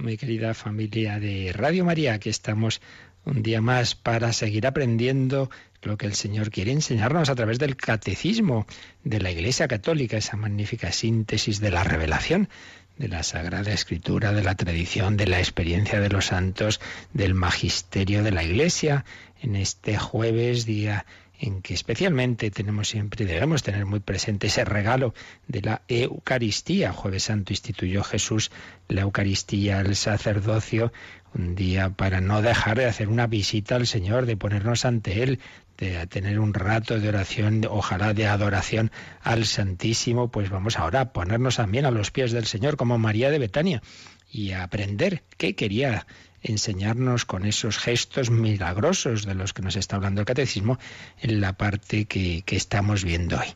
mi querida familia de Radio María. Aquí estamos un día más para seguir aprendiendo lo que el Señor quiere enseñarnos a través del catecismo de la Iglesia Católica, esa magnífica síntesis de la revelación de la Sagrada Escritura, de la tradición, de la experiencia de los santos, del magisterio de la Iglesia, en este jueves, día en que especialmente tenemos siempre, debemos tener muy presente ese regalo de la Eucaristía. Jueves Santo instituyó Jesús la Eucaristía al sacerdocio, un día para no dejar de hacer una visita al Señor, de ponernos ante Él, de tener un rato de oración, ojalá de adoración al Santísimo, pues vamos ahora a ponernos también a los pies del Señor como María de Betania y a aprender qué quería enseñarnos con esos gestos milagrosos de los que nos está hablando el catecismo en la parte que, que estamos viendo hoy.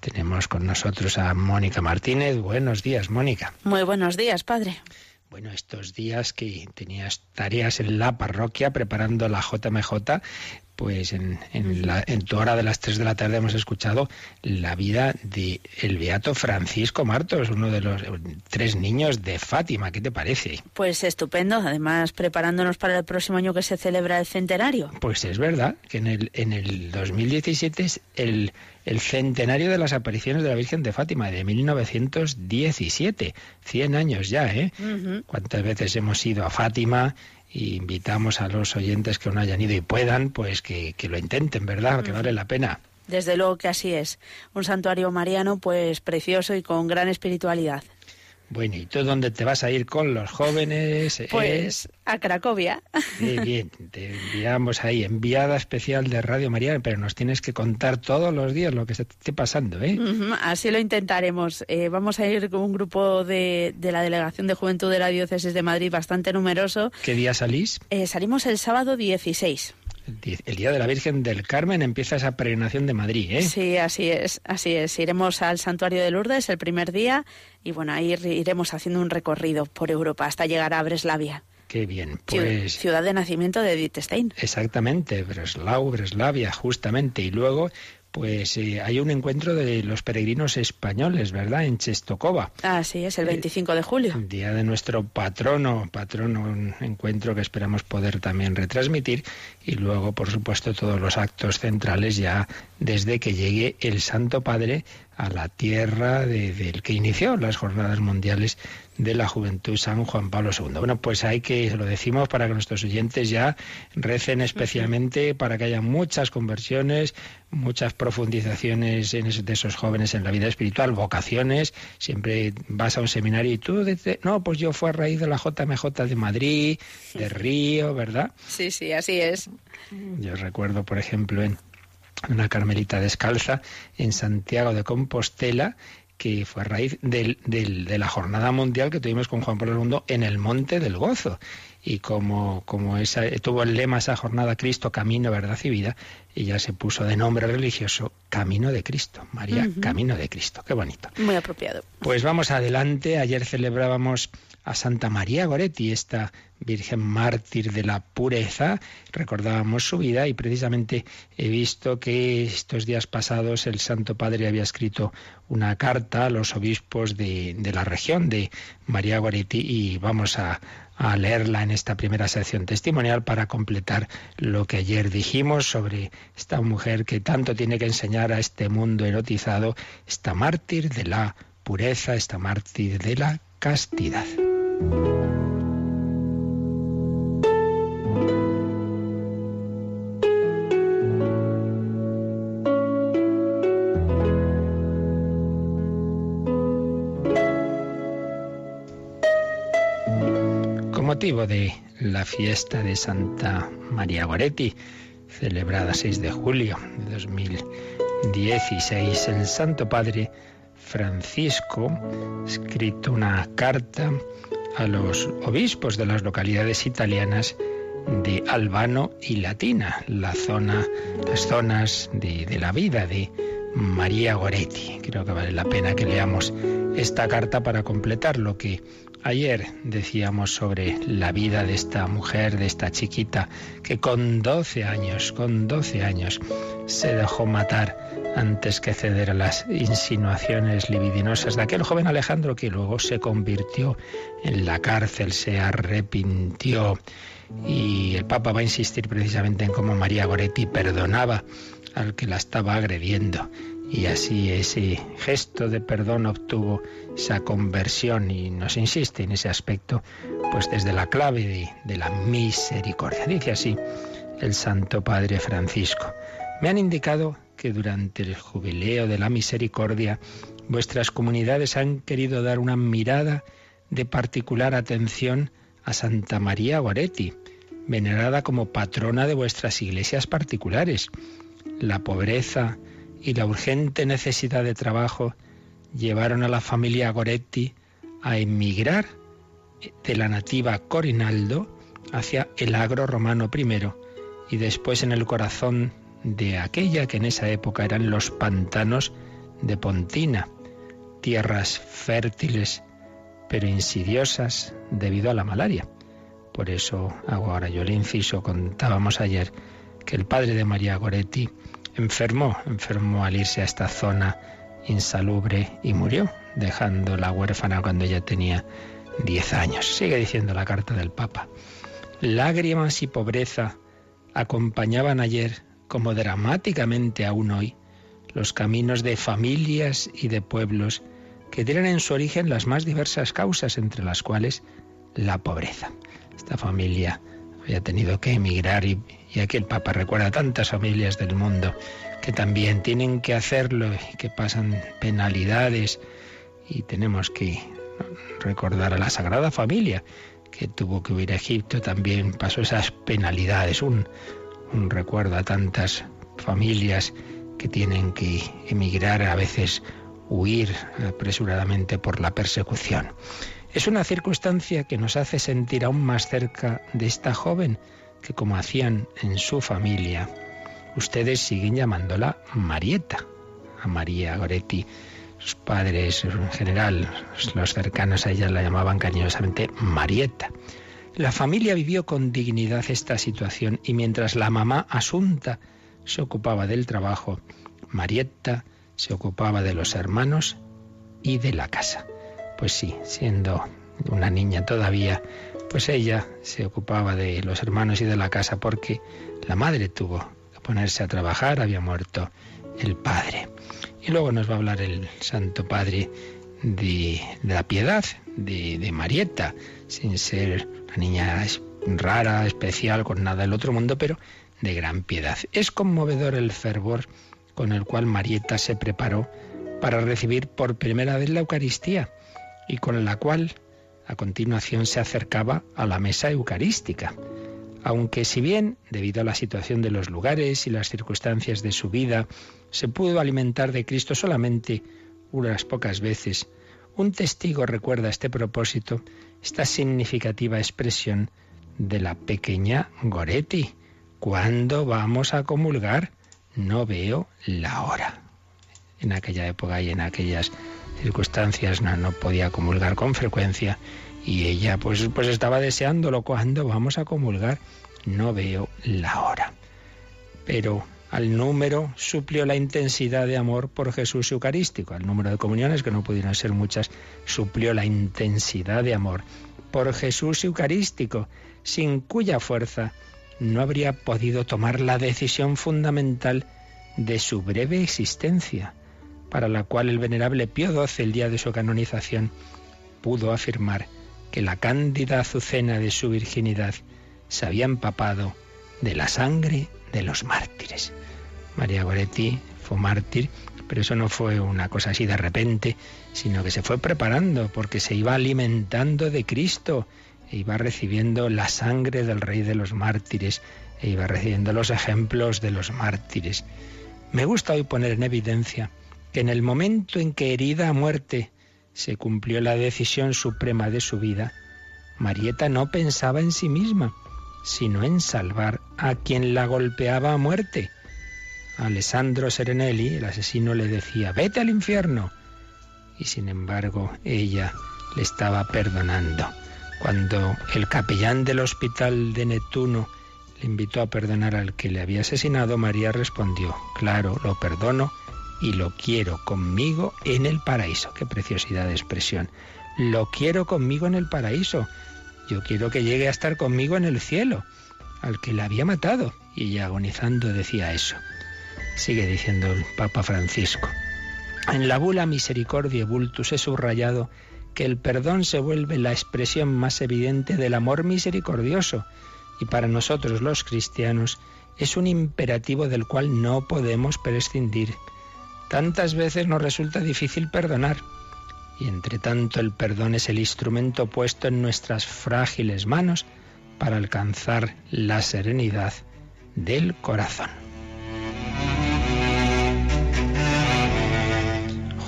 Tenemos con nosotros a Mónica Martínez. Buenos días, Mónica. Muy buenos días, padre. Bueno, estos días que tenías tareas en la parroquia preparando la JMJ, pues en, en, tu hora de las 3 de la tarde hemos escuchado la vida de el beato Francisco Martos, uno de los tres niños de Fátima. ¿Qué te parece? Pues estupendo, además preparándonos para el próximo año que se celebra el centenario. Pues es verdad que en el, en el 2017 es el, el centenario de las apariciones de la Virgen de Fátima, de 1917. 100 años ya, ¿eh? ¿Cuántas veces hemos ido a Fátima? Y invitamos a los oyentes que no hayan ido y puedan, pues que, que lo intenten, ¿verdad? Que vale la pena. Desde luego que así es. Un santuario mariano, pues precioso y con gran espiritualidad. Bueno, ¿y tú dónde te vas a ir con los jóvenes? Pues a Cracovia. Muy bien, te enviamos ahí, enviada especial de Radio María, pero nos tienes que contar todos los días lo que se esté pasando, ¿eh? Así lo intentaremos. Eh, vamos a ir con un grupo de, de, la Delegación de Juventud de la Diócesis de Madrid bastante numeroso. ¿Qué día salís? Eh, salimos el sábado 16 el Día de la Virgen del Carmen empieza esa peregrinación de Madrid, ¿eh? Sí, así es, así es. Iremos al Santuario de Lourdes el primer día y bueno, ahí iremos haciendo un recorrido por Europa hasta llegar a Breslavia. Qué bien, pues... Ciudad de nacimiento de Edith Stein. Exactamente, Breslau, Breslavia, justamente. Y luego pues eh, hay un encuentro de los peregrinos españoles, ¿verdad? En Chestokova. Ah, sí, es el 25 de julio. Día de nuestro patrono, patrono, un encuentro que esperamos poder también retransmitir. Y luego, por supuesto, todos los actos centrales ya desde que llegue el Santo Padre a la tierra del que inició las jornadas mundiales de la juventud San Juan Pablo II. Bueno, pues hay que, lo decimos para que nuestros oyentes ya recen especialmente para que haya muchas conversiones, muchas profundizaciones en de esos jóvenes en la vida espiritual, vocaciones. Siempre vas a un seminario y tú dices, no, pues yo fui a raíz de la JMJ de Madrid, de Río, ¿verdad? Sí, sí, así es. Yo recuerdo, por ejemplo, en una carmelita descalza en Santiago de Compostela, que fue a raíz del, del, de la jornada mundial que tuvimos con Juan Pablo II en el Monte del Gozo. Y como, como esa, tuvo el lema esa jornada Cristo, Camino, Verdad y Vida, ella se puso de nombre religioso Camino de Cristo. María, Camino de Cristo. Qué bonito. Muy apropiado. Pues vamos adelante. Ayer celebrábamos a Santa María Goretti, esta Virgen mártir de la pureza. Recordábamos su vida y precisamente he visto que estos días pasados el Santo Padre había escrito una carta a los obispos de, la región de María Goretti y vamos a, a leerla en esta primera sección testimonial para completar lo que ayer dijimos sobre esta mujer que tanto tiene que enseñar a este mundo erotizado, esta mártir de la pureza, esta mártir de la castidad. Con motivo de la fiesta de Santa María Goretti, celebrada 6 de julio de 2016, el Santo Padre Francisco ha escrito una carta a los obispos de las localidades italianas de Albano y Latina, la zona, las zonas de, de la vida de María Goretti. Creo que vale la pena que leamos esta carta para completar lo que ayer decíamos sobre la vida de esta mujer, de esta chiquita, que con 12 años, con 12 años, se dejó matar antes que ceder a las insinuaciones libidinosas de aquel joven Alejandro que luego se convirtió en la cárcel, se arrepintió. Y el Papa va a insistir precisamente en cómo María Goretti perdonaba al que la estaba agrediendo. Y así ese gesto de perdón obtuvo esa conversión y nos insiste en ese aspecto, pues desde la clave de, la misericordia. Dice así el Santo Padre Francisco. Me han indicado que durante el jubileo de la misericordia vuestras comunidades han querido dar una mirada de particular atención a Santa María Goretti, venerada como patrona de vuestras iglesias particulares. La pobreza y la urgente necesidad de trabajo llevaron a la familia Goretti a emigrar de la nativa Corinaldo hacia el agro romano primero y después en el corazón de aquella que en esa época eran los pantanos de Pontina, tierras fértiles pero insidiosas debido a la malaria. Por eso hago ahora yo el inciso, contábamos ayer que el padre de María Goretti enfermó, enfermó al irse a esta zona insalubre y murió, dejándola huérfana cuando ella tenía 10 años. Sigue diciendo la carta del Papa. Lágrimas y pobreza acompañaban ayer, como dramáticamente aún hoy, los caminos de familias y de pueblos que tienen en su origen las más diversas causas, entre las cuales la pobreza. Esta familia había tenido que emigrar y, y aquí el Papa recuerda a tantas familias del mundo que también tienen que hacerlo y que pasan penalidades y tenemos que recordar a la Sagrada Familia que tuvo que huir a Egipto también pasó esas penalidades un, un recuerdo a tantas familias que tienen que emigrar a veces huir apresuradamente por la persecución. Es una circunstancia que nos hace sentir aún más cerca de esta joven que como hacían en su familia, ustedes siguen llamándola Marieta, a María Goretti. Sus padres en general, los cercanos a ella la llamaban cariñosamente Marieta. La familia vivió con dignidad esta situación y mientras la mamá Asunta se ocupaba del trabajo, Marieta se ocupaba de los hermanos y de la casa. Pues sí, siendo una niña todavía, pues ella se ocupaba de los hermanos y de la casa porque la madre tuvo que ponerse a trabajar, había muerto el padre. Y luego nos va a hablar el Santo Padre de, la piedad de, de, Marieta, sin ser una niña rara, especial, con nada del otro mundo, pero de gran piedad. Es conmovedor el fervor con el cual Marieta se preparó para recibir por primera vez la Eucaristía y con la cual a continuación se acercaba a la mesa eucarística. Aunque si bien, debido a la situación de los lugares y las circunstancias de su vida, se pudo alimentar de Cristo solamente unas pocas veces, un testigo recuerda este propósito esta significativa expresión de la pequeña Goretti. ¿Cuándo vamos a comulgar? no veo la hora. En aquella época y en aquellas circunstancias no, podía comulgar con frecuencia y ella pues, pues estaba deseándolo. cuando vamos a comulgar? No veo la hora. Pero al número suplió la intensidad de amor por Jesús Eucarístico. Al número de comuniones, que no pudieron ser muchas, suplió la intensidad de amor por Jesús Eucarístico, sin cuya fuerza no habría podido tomar la decisión fundamental de su breve existencia, para la cual el venerable Pío XII, el día de su canonización, pudo afirmar que la cándida azucena de su virginidad se había empapado de la sangre de los mártires. María Goretti fue mártir, pero eso no fue una cosa así de repente, sino que se fue preparando porque se iba alimentando de Cristo e iba recibiendo la sangre del rey de los mártires, e iba recibiendo los ejemplos de los mártires. Me gusta hoy poner en evidencia que en el momento en que herida a muerte se cumplió la decisión suprema de su vida, Marieta no pensaba en sí misma, sino en salvar a quien la golpeaba a muerte. Alessandro Serenelli, el asesino, le decía, vete al infierno. Y sin embargo, ella le estaba perdonando. Cuando el capellán del hospital de Neptuno le invitó a perdonar al que le había asesinado, María respondió, claro, lo perdono y lo quiero conmigo en el paraíso. Qué preciosidad de expresión. Lo quiero conmigo en el paraíso. Yo quiero que llegue a estar conmigo en el cielo, al que le había matado. Y agonizando decía eso. Sigue diciendo el Papa Francisco. En la bula Misericordia Vultus he subrayado que el perdón se vuelve la expresión más evidente del amor misericordioso y para nosotros los cristianos es un imperativo del cual no podemos prescindir. Tantas veces nos resulta difícil perdonar y entre tanto el perdón es el instrumento puesto en nuestras frágiles manos para alcanzar la serenidad del corazón.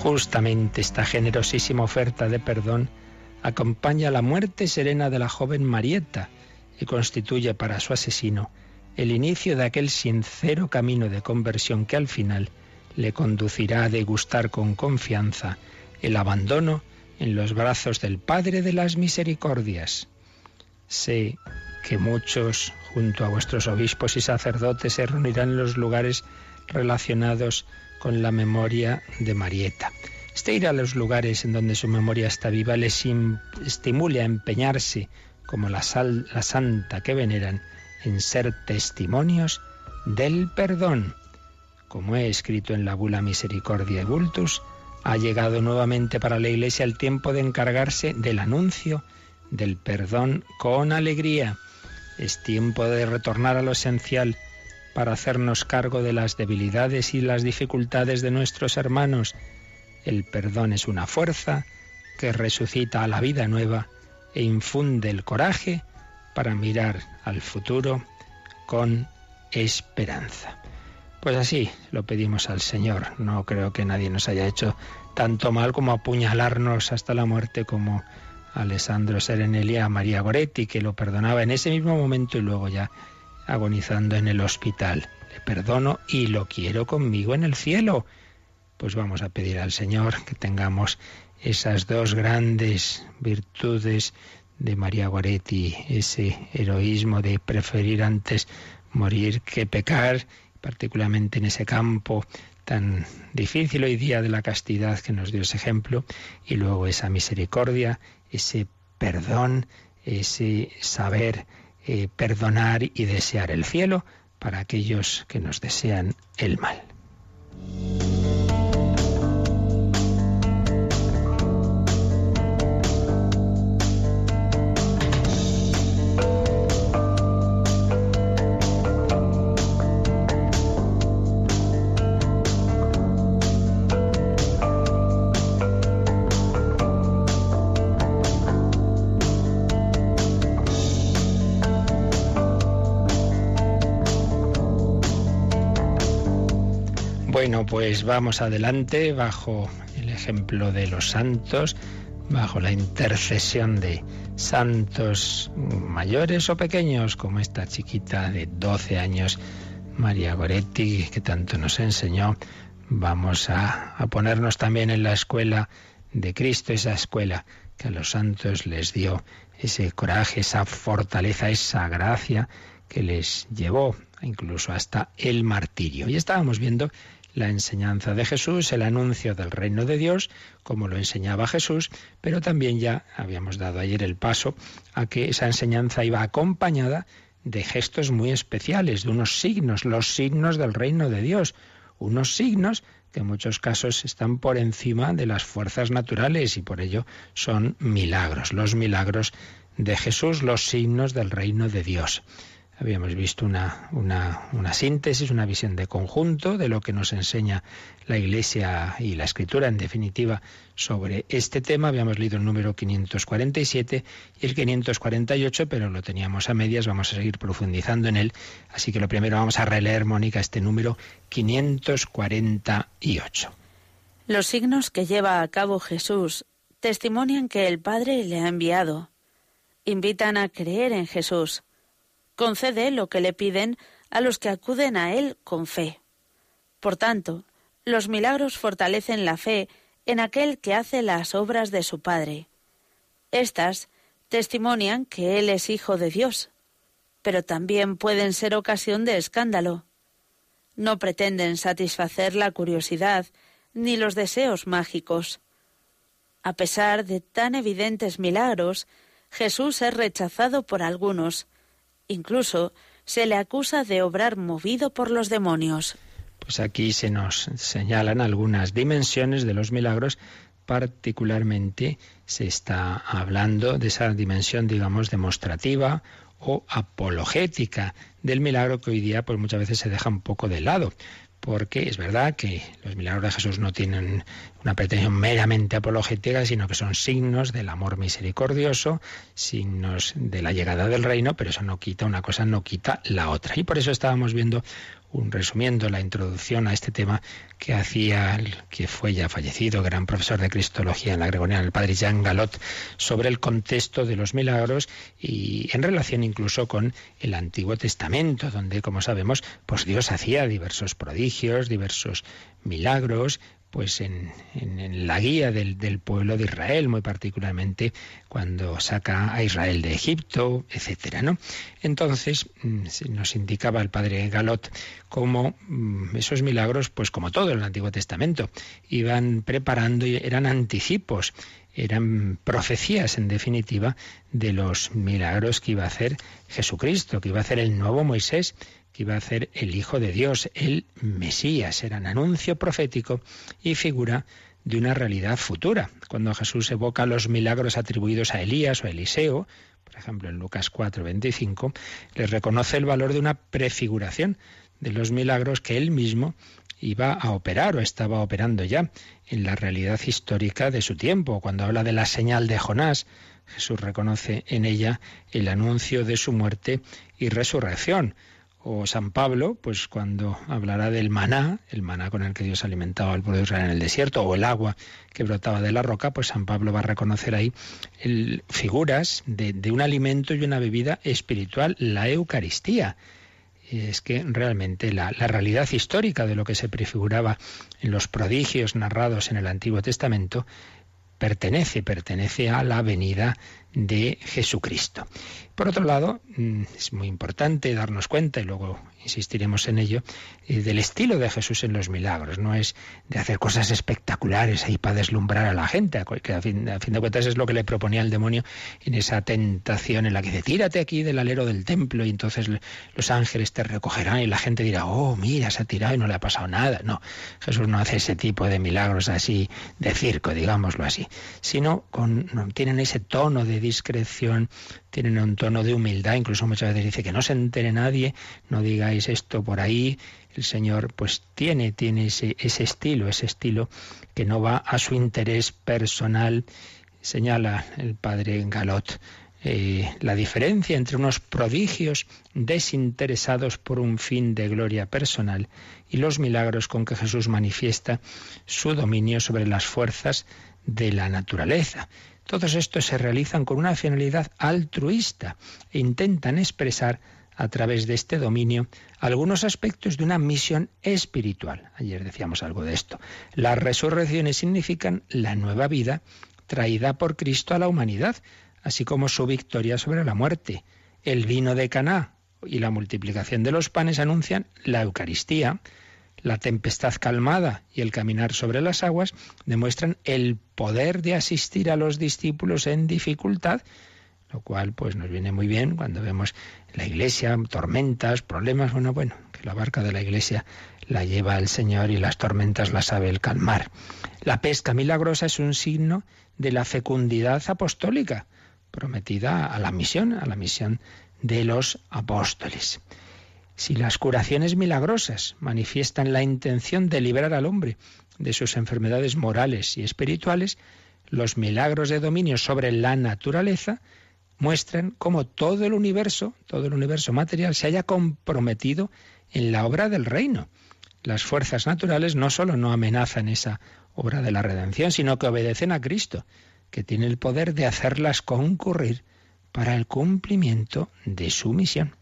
Justamente esta generosísima oferta de perdón acompaña la muerte serena de la joven Marieta y constituye para su asesino el inicio de aquel sincero camino de conversión que al final le conducirá a degustar con confianza el abandono en los brazos del Padre de las Misericordias. Sé que muchos, junto a vuestros obispos y sacerdotes, se reunirán en los lugares relacionados con la memoria de Marieta. Este ir a los lugares en donde su memoria está viva les estimule a empeñarse, como la, la santa que veneran, en ser testimonios del perdón. Como he escrito en la bula Misericordia Vultus, ha llegado nuevamente para la Iglesia el tiempo de encargarse del anuncio del perdón con alegría. Es tiempo de retornar a lo esencial para hacernos cargo de las debilidades y las dificultades de nuestros hermanos. El perdón es una fuerza que resucita a la vida nueva e infunde el coraje para mirar al futuro con esperanza. Pues así lo pedimos al Señor. No creo que nadie nos haya hecho tanto mal como apuñalarnos hasta la muerte como Alessandro Serenelli a María Goretti, que lo perdonaba en ese mismo momento y luego ya agonizando en el hospital. Le perdono y lo quiero conmigo en el cielo. Pues vamos a pedir al Señor que tengamos esas dos grandes virtudes de María Goretti, ese heroísmo de preferir antes morir que pecar, particularmente en ese campo tan difícil hoy día de la castidad que nos dio ese ejemplo, y luego esa misericordia, ese perdón, ese saber eh, perdonar y desear el cielo para aquellos que nos desean el mal. Pues vamos adelante bajo el ejemplo de los santos, bajo la intercesión de santos mayores o pequeños, como esta chiquita de 12 años, María Goretti, que tanto nos enseñó. Vamos a, a ponernos también en la escuela de Cristo, esa escuela que a los santos les dio ese coraje, esa fortaleza, esa gracia que les llevó incluso hasta el martirio. Y estábamos viendo la enseñanza de Jesús, el anuncio del reino de Dios, como lo enseñaba Jesús, pero también ya habíamos dado ayer el paso a que esa enseñanza iba acompañada de gestos muy especiales, de unos signos, los signos del reino de Dios, unos signos que en muchos casos están por encima de las fuerzas naturales y por ello son milagros, los milagros de Jesús, los signos del reino de Dios. Habíamos visto una, una, síntesis, una visión de conjunto de lo que nos enseña la Iglesia y la Escritura, en definitiva, sobre este tema. Habíamos leído el número 547 y el 548, pero lo teníamos a medias, vamos a seguir profundizando en él. Así que lo primero vamos a releer, Mónica, este número 548. Los signos que lleva a cabo Jesús testimonian que el Padre le ha enviado. Invitan a creer en Jesús concede lo que le piden a los que acuden a Él con fe. Por tanto, los milagros fortalecen la fe en aquel que hace las obras de su Padre. Estas testimonian que Él es Hijo de Dios, pero también pueden ser ocasión de escándalo. No pretenden satisfacer la curiosidad ni los deseos mágicos. A pesar de tan evidentes milagros, Jesús es rechazado por algunos. Incluso se le acusa de obrar movido por los demonios. Pues aquí se nos señalan algunas dimensiones de los milagros, particularmente se está hablando de esa dimensión, digamos, demostrativa o apologética del milagro que hoy día pues muchas veces se deja un poco de lado porque es verdad que los milagros de Jesús no tienen una pretensión meramente apologética, sino que son signos del amor misericordioso, signos de la llegada del reino, pero eso no quita una cosa, no quita la otra. Y por eso estábamos viendo un resumiendo la introducción a este tema que hacía el que fue ya fallecido, gran profesor de Cristología en la Gregoriana, el padre Jean Galot, sobre el contexto de los milagros y en relación incluso con el Antiguo Testamento, donde, como sabemos, pues Dios hacía diversos prodigios, diversos milagros, pues en, la guía del, del, pueblo de Israel, muy particularmente cuando saca a Israel de Egipto, etcétera, ¿no? Entonces mm, nos indicaba el padre Galot cómo mm, esos milagros, pues como todo en el Antiguo Testamento, iban preparando y eran anticipos, eran profecías en definitiva de los milagros que iba a hacer Jesucristo, que iba a hacer el nuevo Moisés iba a ser el Hijo de Dios, el Mesías. Era un anuncio profético y figura de una realidad futura. Cuando Jesús evoca los milagros atribuidos a Elías o a Eliseo, por ejemplo en Lucas 4, 25, les reconoce el valor de una prefiguración de los milagros que él mismo iba a operar o estaba operando ya en la realidad histórica de su tiempo. Cuando habla de la señal de Jonás, Jesús reconoce en ella el anuncio de su muerte y resurrección o San Pablo, pues cuando hablará del maná, el maná con el que Dios alimentaba al pueblo de Israel en el desierto, o el agua que brotaba de la roca, pues San Pablo va a reconocer ahí figuras de, un alimento y una bebida espiritual, la Eucaristía. Y es que realmente la, la realidad histórica de lo que se prefiguraba en los prodigios narrados en el Antiguo Testamento pertenece, pertenece a la venida de Jesucristo. Por otro lado, mm, es muy importante darnos cuenta, y luego insistiremos en ello, eh, del estilo de Jesús en los milagros. No es de hacer cosas espectaculares ahí para deslumbrar a la gente, que a fin, de cuentas es lo que le proponía el demonio en esa tentación en la que dice, tírate aquí del alero del templo y entonces los ángeles te recogerán y la gente dirá, oh, mira, se ha tirado y no le ha pasado nada. No, Jesús no hace ese tipo de milagros así de circo, digámoslo así, sino con, tienen ese tono de discreción, tienen un tono de humildad, incluso muchas veces dice que no se entere nadie, no esto por ahí. El Señor pues tiene, tiene ese, ese estilo, ese estilo que no va a su interés personal, señala el padre Galot. Eh, la diferencia entre unos prodigios desinteresados por un fin de gloria personal y los milagros con que Jesús manifiesta su dominio sobre las fuerzas de la naturaleza. Todos estos se realizan con una finalidad altruista e intentan expresar a través de este dominio algunos aspectos de una misión espiritual. Ayer decíamos algo de esto. Las resurrecciones significan la nueva vida traída por Cristo a la humanidad, así como su victoria sobre la muerte. El vino de Caná y la multiplicación de los panes anuncian la Eucaristía, la tempestad calmada y el caminar sobre las aguas demuestran el poder de asistir a los discípulos en dificultad, lo cual pues nos viene muy bien cuando vemos la iglesia tormentas, problemas, bueno, bueno, que la barca de la iglesia la lleva el Señor y las tormentas las sabe el calmar. La pesca milagrosa es un signo de la fecundidad apostólica prometida a la misión, a la misión de los apóstoles. Si las curaciones milagrosas manifiestan la intención de liberar al hombre de sus enfermedades morales y espirituales, los milagros de dominio sobre la naturaleza muestran cómo todo el universo, todo el universo material se haya comprometido en la obra del reino. Las fuerzas naturales no solo no amenazan esa obra de la redención, sino que obedecen a Cristo, que tiene el poder de hacerlas concurrir para el cumplimiento de su misión.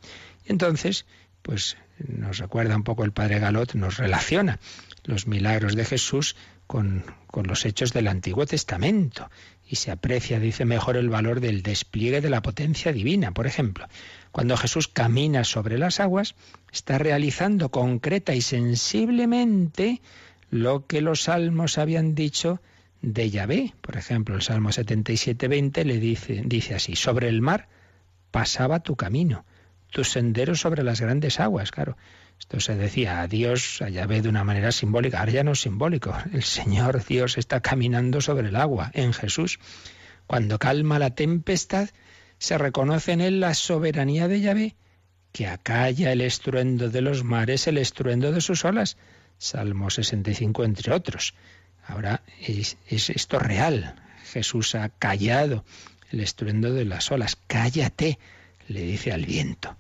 Entonces, pues nos recuerda un poco el padre Galot, nos relaciona los milagros de Jesús con, con, los hechos del Antiguo Testamento y se aprecia, dice, mejor el valor del despliegue de la potencia divina. Por ejemplo, cuando Jesús camina sobre las aguas, está realizando concreta y sensiblemente lo que los salmos habían dicho de Yahvé. Por ejemplo, el Salmo 77.20 le dice, dice así, sobre el mar pasaba tu camino, tus senderos sobre las grandes aguas. Claro, esto se decía a Dios, a Yahvé de una manera simbólica, ahora ya no es simbólico. El Señor Dios está caminando sobre el agua en Jesús. Cuando calma la tempestad, se reconoce en él la soberanía de Yahvé, que acalla el estruendo de los mares, el estruendo de sus olas. Salmo 65, entre otros. Ahora es, es esto real. Jesús ha callado el estruendo de las olas. Cállate, le dice al viento.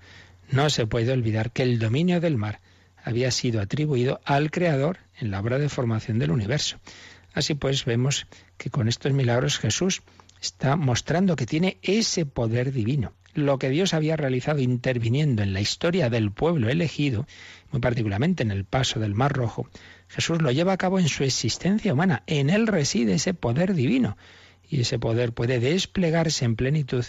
No se puede olvidar que el dominio del mar había sido atribuido al Creador en la obra de formación del universo. Así pues, vemos que con estos milagros Jesús está mostrando que tiene ese poder divino. Lo que Dios había realizado interviniendo en la historia del pueblo elegido, muy particularmente en el paso del Mar Rojo, Jesús lo lleva a cabo en su existencia humana. En él reside ese poder divino. Y ese poder puede desplegarse en plenitud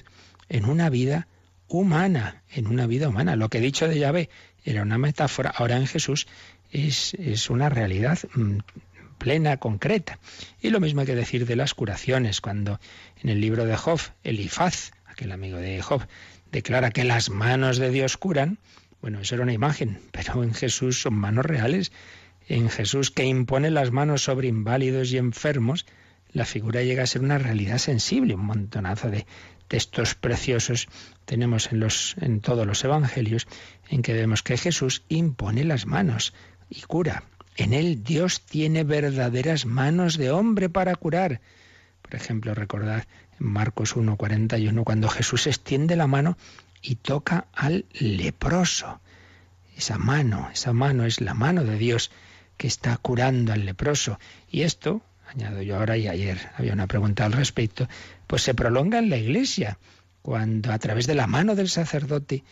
en una vida humana, en una vida humana. Lo que he dicho de Yahvé era una metáfora, ahora en Jesús es, es una realidad mm, plena, concreta. Y lo mismo hay que decir de las curaciones, cuando en el libro de Job, Elifaz, aquel amigo de Job, declara que las manos de Dios curan, bueno, eso era una imagen, pero en Jesús son manos reales. En Jesús que impone las manos sobre inválidos y enfermos, la figura llega a ser una realidad sensible, un montonazo de textos preciosos tenemos en, los, en todos los evangelios en que vemos que Jesús impone las manos y cura. En él Dios tiene verdaderas manos de hombre para curar. Por ejemplo, recordad en Marcos 1:41 cuando Jesús extiende la mano y toca al leproso. Esa mano, esa mano es la mano de Dios que está curando al leproso. Y esto, añado yo ahora y ayer había una pregunta al respecto, pues se prolonga en la iglesia, cuando a través de la mano del sacerdote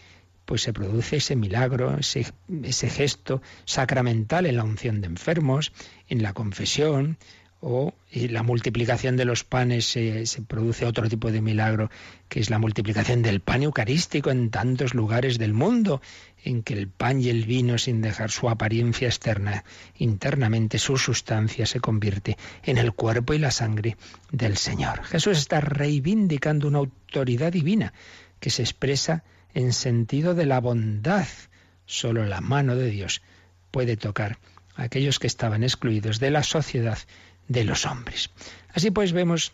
pues se produce ese milagro, ese, gesto sacramental en la unción de enfermos, en la confesión, o la multiplicación de los panes se, se, produce otro tipo de milagro, que es la multiplicación del pan eucarístico en tantos lugares del mundo, en que el pan y el vino, sin dejar su apariencia externa, internamente su sustancia se convierte en el cuerpo y la sangre del Señor. Jesús está reivindicando una autoridad divina que se expresa en sentido de la bondad. Solo la mano de Dios puede tocar a aquellos que estaban excluidos de la sociedad de los hombres. Así pues vemos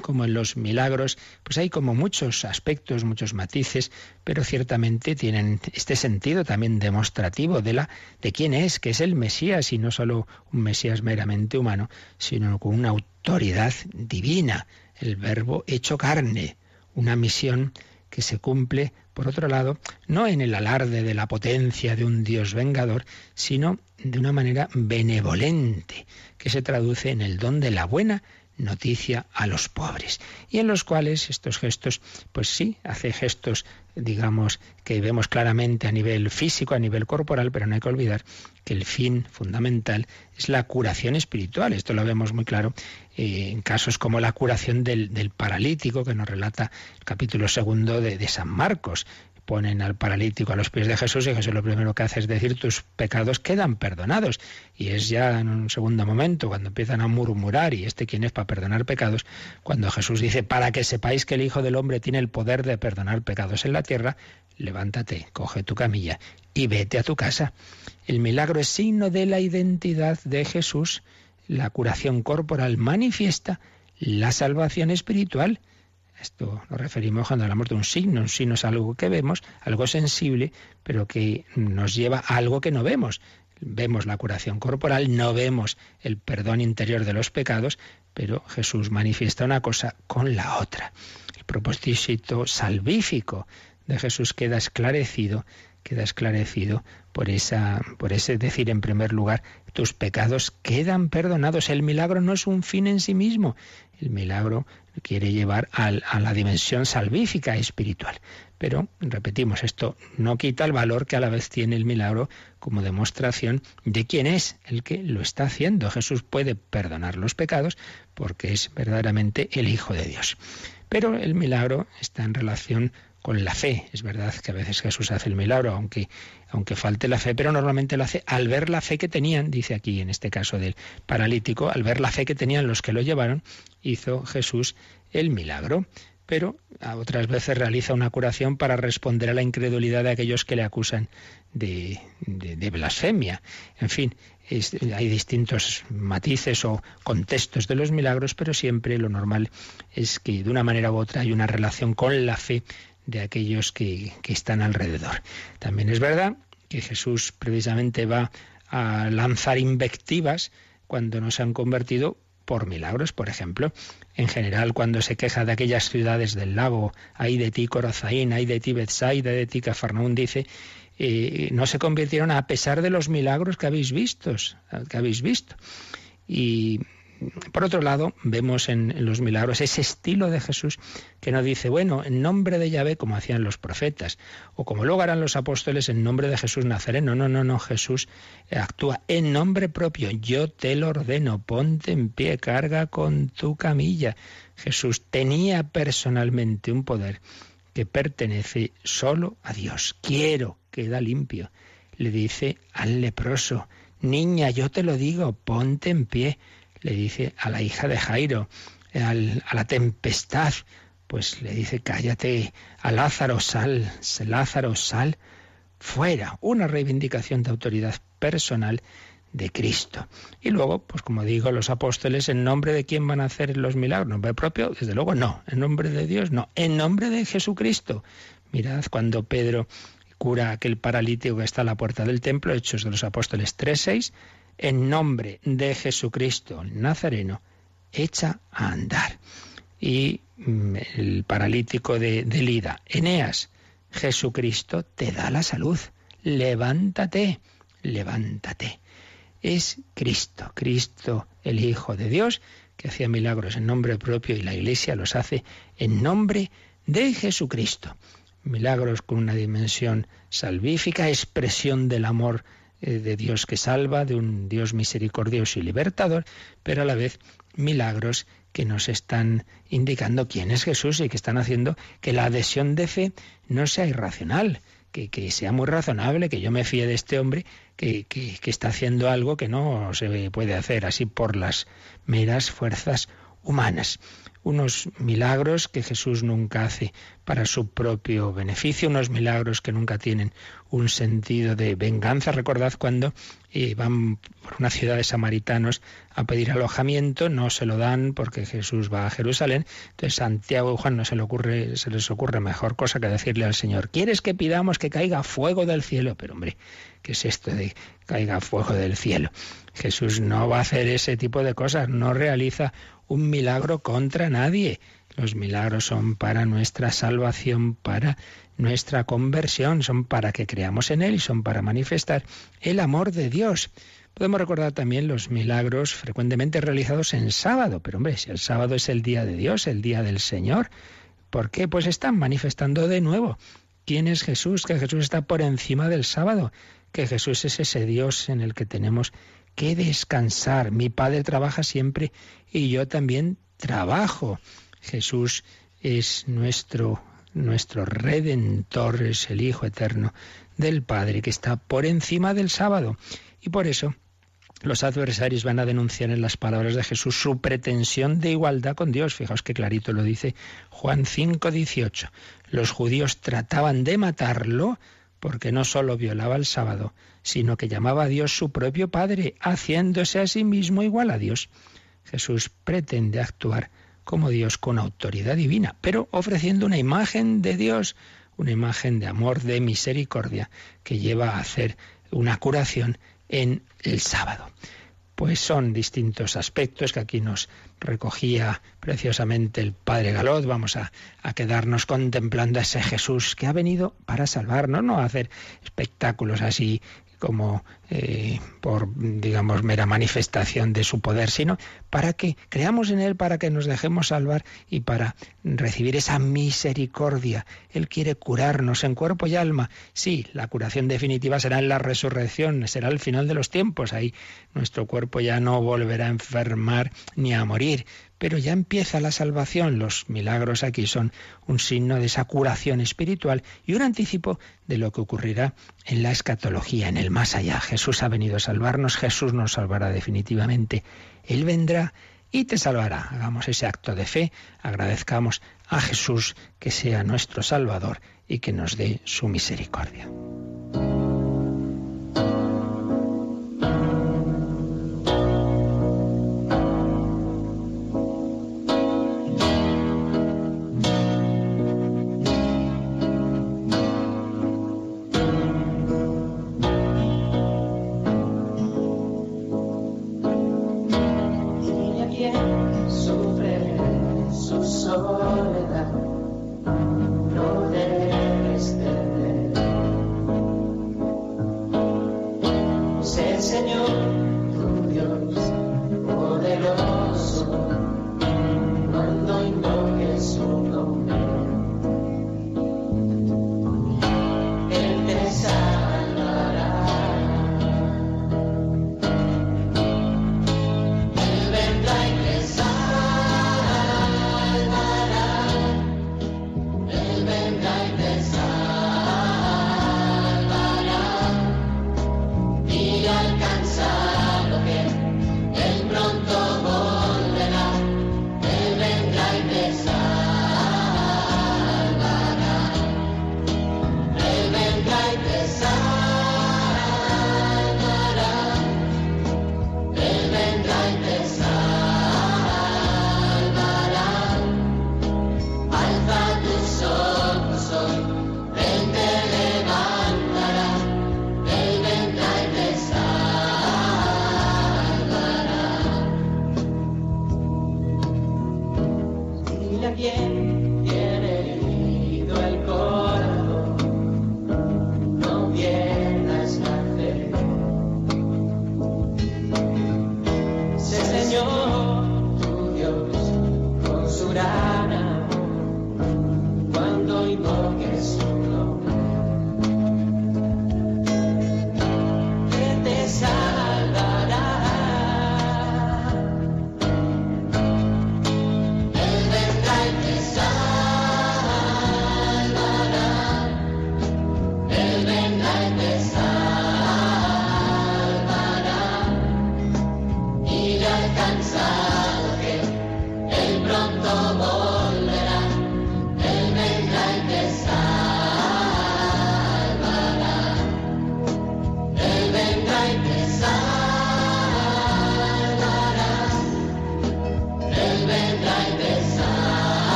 como en los milagros, pues hay como muchos aspectos, muchos matices, pero ciertamente tienen este sentido también demostrativo de la de quién es, que es el Mesías y no solo un Mesías meramente humano, sino con una autoridad divina, el verbo hecho carne, una misión que se cumple, por otro lado, no en el alarde de la potencia de un Dios vengador, sino de una manera benevolente, que se traduce en el don de la buena noticia a los pobres y en los cuales estos gestos pues sí hace gestos digamos que vemos claramente a nivel físico a nivel corporal pero no hay que olvidar que el fin fundamental es la curación espiritual. Esto lo vemos muy claro eh, en casos como la curación del, del, paralítico que nos relata el capítulo segundo de, de San Marcos ponen al paralítico a los pies de Jesús y Jesús lo primero que hace es decir tus pecados quedan perdonados. Y es ya en un segundo momento cuando empiezan a murmurar y este quién es para perdonar pecados, cuando Jesús dice para que sepáis que el Hijo del Hombre tiene el poder de perdonar pecados en la tierra, levántate, coge tu camilla y vete a tu casa. El milagro es signo de la identidad de Jesús. La curación corporal manifiesta la salvación espiritual. Esto lo referimos cuando hablamos de un signo. Un signo es algo que vemos, algo sensible, pero que nos lleva a algo que no vemos. Vemos la curación corporal, no vemos el perdón interior de los pecados, pero Jesús manifiesta una cosa con la otra. El propósito salvífico de Jesús queda esclarecido, queda esclarecido por esa por ese decir en primer lugar, tus pecados quedan perdonados. El milagro no es un fin en sí mismo. El milagro quiere llevar a la dimensión salvífica espiritual. Pero, repetimos, esto no quita el valor que a la vez tiene el milagro como demostración de quién es el que lo está haciendo. Jesús puede perdonar los pecados porque es verdaderamente el Hijo de Dios. Pero el milagro está en relación con la fe. Es verdad que a veces Jesús hace el milagro, aunque, aunque falte la fe, pero normalmente lo hace al ver la fe que tenían, dice aquí en este caso del paralítico, al ver la fe que tenían los que lo llevaron, hizo Jesús el milagro. Pero otras veces realiza una curación para responder a la incredulidad de aquellos que le acusan de, de, blasfemia. En fin, hay distintos matices o contextos de los milagros, pero siempre lo normal es que de una manera u otra hay una relación con la fe de aquellos que, están alrededor. También es verdad que Jesús precisamente va a lanzar invectivas cuando no se han convertido por milagros, por ejemplo. En general, cuando se queja de aquellas ciudades del lago, hay de ti Corazaín, hay de ti Bethsaida, de ti Cafarnaún, dice, eh, no se convirtieron a pesar de los milagros que habéis visto, que habéis visto. Y por otro lado, vemos en, los milagros ese estilo de Jesús que no dice, bueno, en nombre de Yahvé, como hacían los profetas, o como luego harán los apóstoles en nombre de Jesús Nazareno. No, no, no, Jesús actúa en nombre propio. Yo te lo ordeno, ponte en pie, carga con tu camilla. Jesús tenía personalmente un poder que pertenece solo a Dios. Quiero, queda limpio. Le dice al leproso, niña, yo te lo digo, ponte en pie le dice a la hija de Jairo, a la tempestad, pues le dice, cállate, a Lázaro sal, Lázaro sal, fuera, una reivindicación de autoridad personal de Cristo. Y luego, pues como digo, los apóstoles, ¿en nombre de quién van a hacer los milagros? ¿En nombre propio? Desde luego no. ¿En nombre de Dios? No. En nombre de Jesucristo. Mirad cuando Pedro cura a aquel paralítico que está a la puerta del templo, Hechos de los Apóstoles 3.6, en nombre de Jesucristo Nazareno, echa a andar. Y mm, el paralítico de, de Lida, Eneas, Jesucristo te da la salud. Levántate, levántate. Es Cristo, Cristo el Hijo de Dios, que hacía milagros en nombre propio y la Iglesia los hace en nombre de Jesucristo. Milagros con una dimensión salvífica, expresión del amor de Dios que salva, de un Dios misericordioso y libertador, pero a la vez milagros que nos están indicando quién es Jesús y que están haciendo que la adhesión de fe no sea irracional, que, sea muy razonable, que yo me fíe de este hombre que, que, que está haciendo algo que no se puede hacer así por las meras fuerzas humanas unos milagros que Jesús nunca hace para su propio beneficio, unos milagros que nunca tienen un sentido de venganza. Recordad cuando eh, van por una ciudad de samaritanos a pedir alojamiento, no se lo dan porque Jesús va a Jerusalén. Entonces Santiago y Juan no se, le ocurre, se les ocurre mejor cosa que decirle al Señor, ¿quieres que pidamos que caiga fuego del cielo? Pero hombre, ¿qué es esto de caiga fuego del cielo? Jesús no va a hacer ese tipo de cosas, no realiza un milagro contra nadie. Los milagros son para nuestra salvación, para nuestra conversión, son para que creamos en Él y son para manifestar el amor de Dios. Podemos recordar también los milagros frecuentemente realizados en sábado, pero hombre, si el sábado es el día de Dios, el día del Señor, ¿por qué? Pues están manifestando de nuevo quién es Jesús, que Jesús está por encima del sábado, que Jesús es ese Dios en el que tenemos que descansar. Mi Padre trabaja siempre y yo también trabajo. Jesús es nuestro nuestro redentor, es el Hijo eterno del Padre que está por encima del sábado. Y por eso los adversarios van a denunciar en las palabras de Jesús su pretensión de igualdad con Dios. Fijaos que clarito lo dice Juan 5, 18. Los judíos trataban de matarlo porque no solo violaba el sábado, sino que llamaba a Dios su propio Padre, haciéndose a sí mismo igual a Dios. Jesús pretende actuar como Dios con autoridad divina, pero ofreciendo una imagen de Dios, una imagen de amor, de misericordia, que lleva a hacer una curación en el sábado. Pues son distintos aspectos que aquí nos recogía preciosamente el Padre Galot. Vamos a, quedarnos contemplando a ese Jesús que ha venido para salvarnos, no a hacer espectáculos así como eh, por, digamos, mera manifestación de su poder, sino para que creamos en Él, para que nos dejemos salvar y para recibir esa misericordia. Él quiere curarnos en cuerpo y alma. Sí, la curación definitiva será en la resurrección, será al final de los tiempos. Ahí nuestro cuerpo ya no volverá a enfermar ni a morir, pero ya empieza la salvación. Los milagros aquí son un signo de esa curación espiritual y un anticipo de lo que ocurrirá en la escatología, en el más allá. Jesús ha venido a salvarnos, Jesús nos salvará definitivamente. Él vendrá y te salvará. Hagamos ese acto de fe, agradezcamos a Jesús que sea nuestro Salvador y que nos dé su misericordia.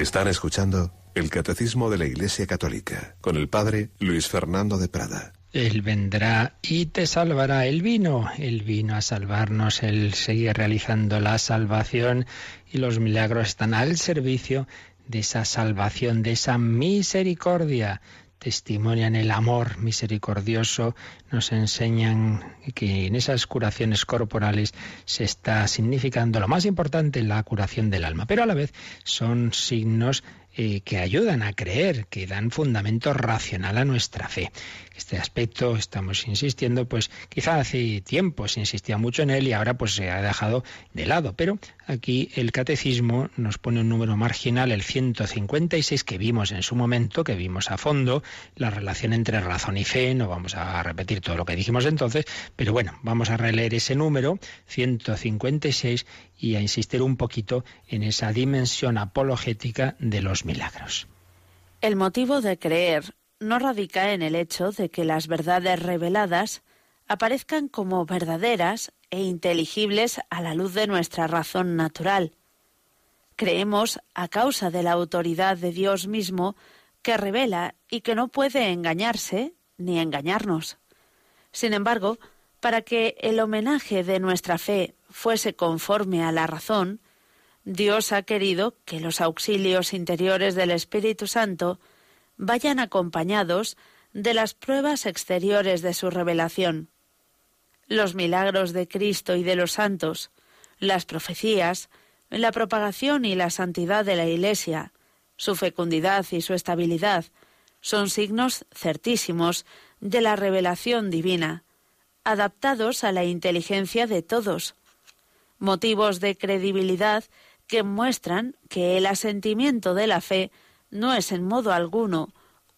Están escuchando el Catecismo de la Iglesia Católica con el Padre Luis Fernando de Prada. Él vendrá y te salvará. Él vino, Él vino a salvarnos, Él sigue realizando la salvación y los milagros están al servicio de esa salvación, de esa misericordia testimonian el amor misericordioso, nos enseñan que en esas curaciones corporales se está significando lo más importante, la curación del alma, pero a la vez son signos eh, que ayudan a creer, que dan fundamento racional a nuestra fe. Este aspecto estamos insistiendo, pues quizá hace tiempo se insistía mucho en él y ahora pues se ha dejado de lado, pero aquí el catecismo nos pone un número marginal, el 156, que vimos en su momento, que vimos a fondo, la relación entre razón y fe, no vamos a repetir todo lo que dijimos entonces, pero bueno, vamos a releer ese número, 156, y a insistir un poquito en esa dimensión apologética de los milagros. El motivo de creer no radica en el hecho de que las verdades reveladas aparezcan como verdaderas e inteligibles a la luz de nuestra razón natural. Creemos a causa de la autoridad de Dios mismo que revela y que no puede engañarse ni engañarnos. Sin embargo, para que el homenaje de nuestra fe fuese conforme a la razón, Dios ha querido que los auxilios interiores del Espíritu Santo vayan acompañados de las pruebas exteriores de su revelación. Los milagros de Cristo y de los santos, las profecías, la propagación y la santidad de la Iglesia, su fecundidad y su estabilidad, son signos certísimos de la revelación divina, adaptados a la inteligencia de todos, motivos de credibilidad que muestran que el asentimiento de la fe no es en modo alguno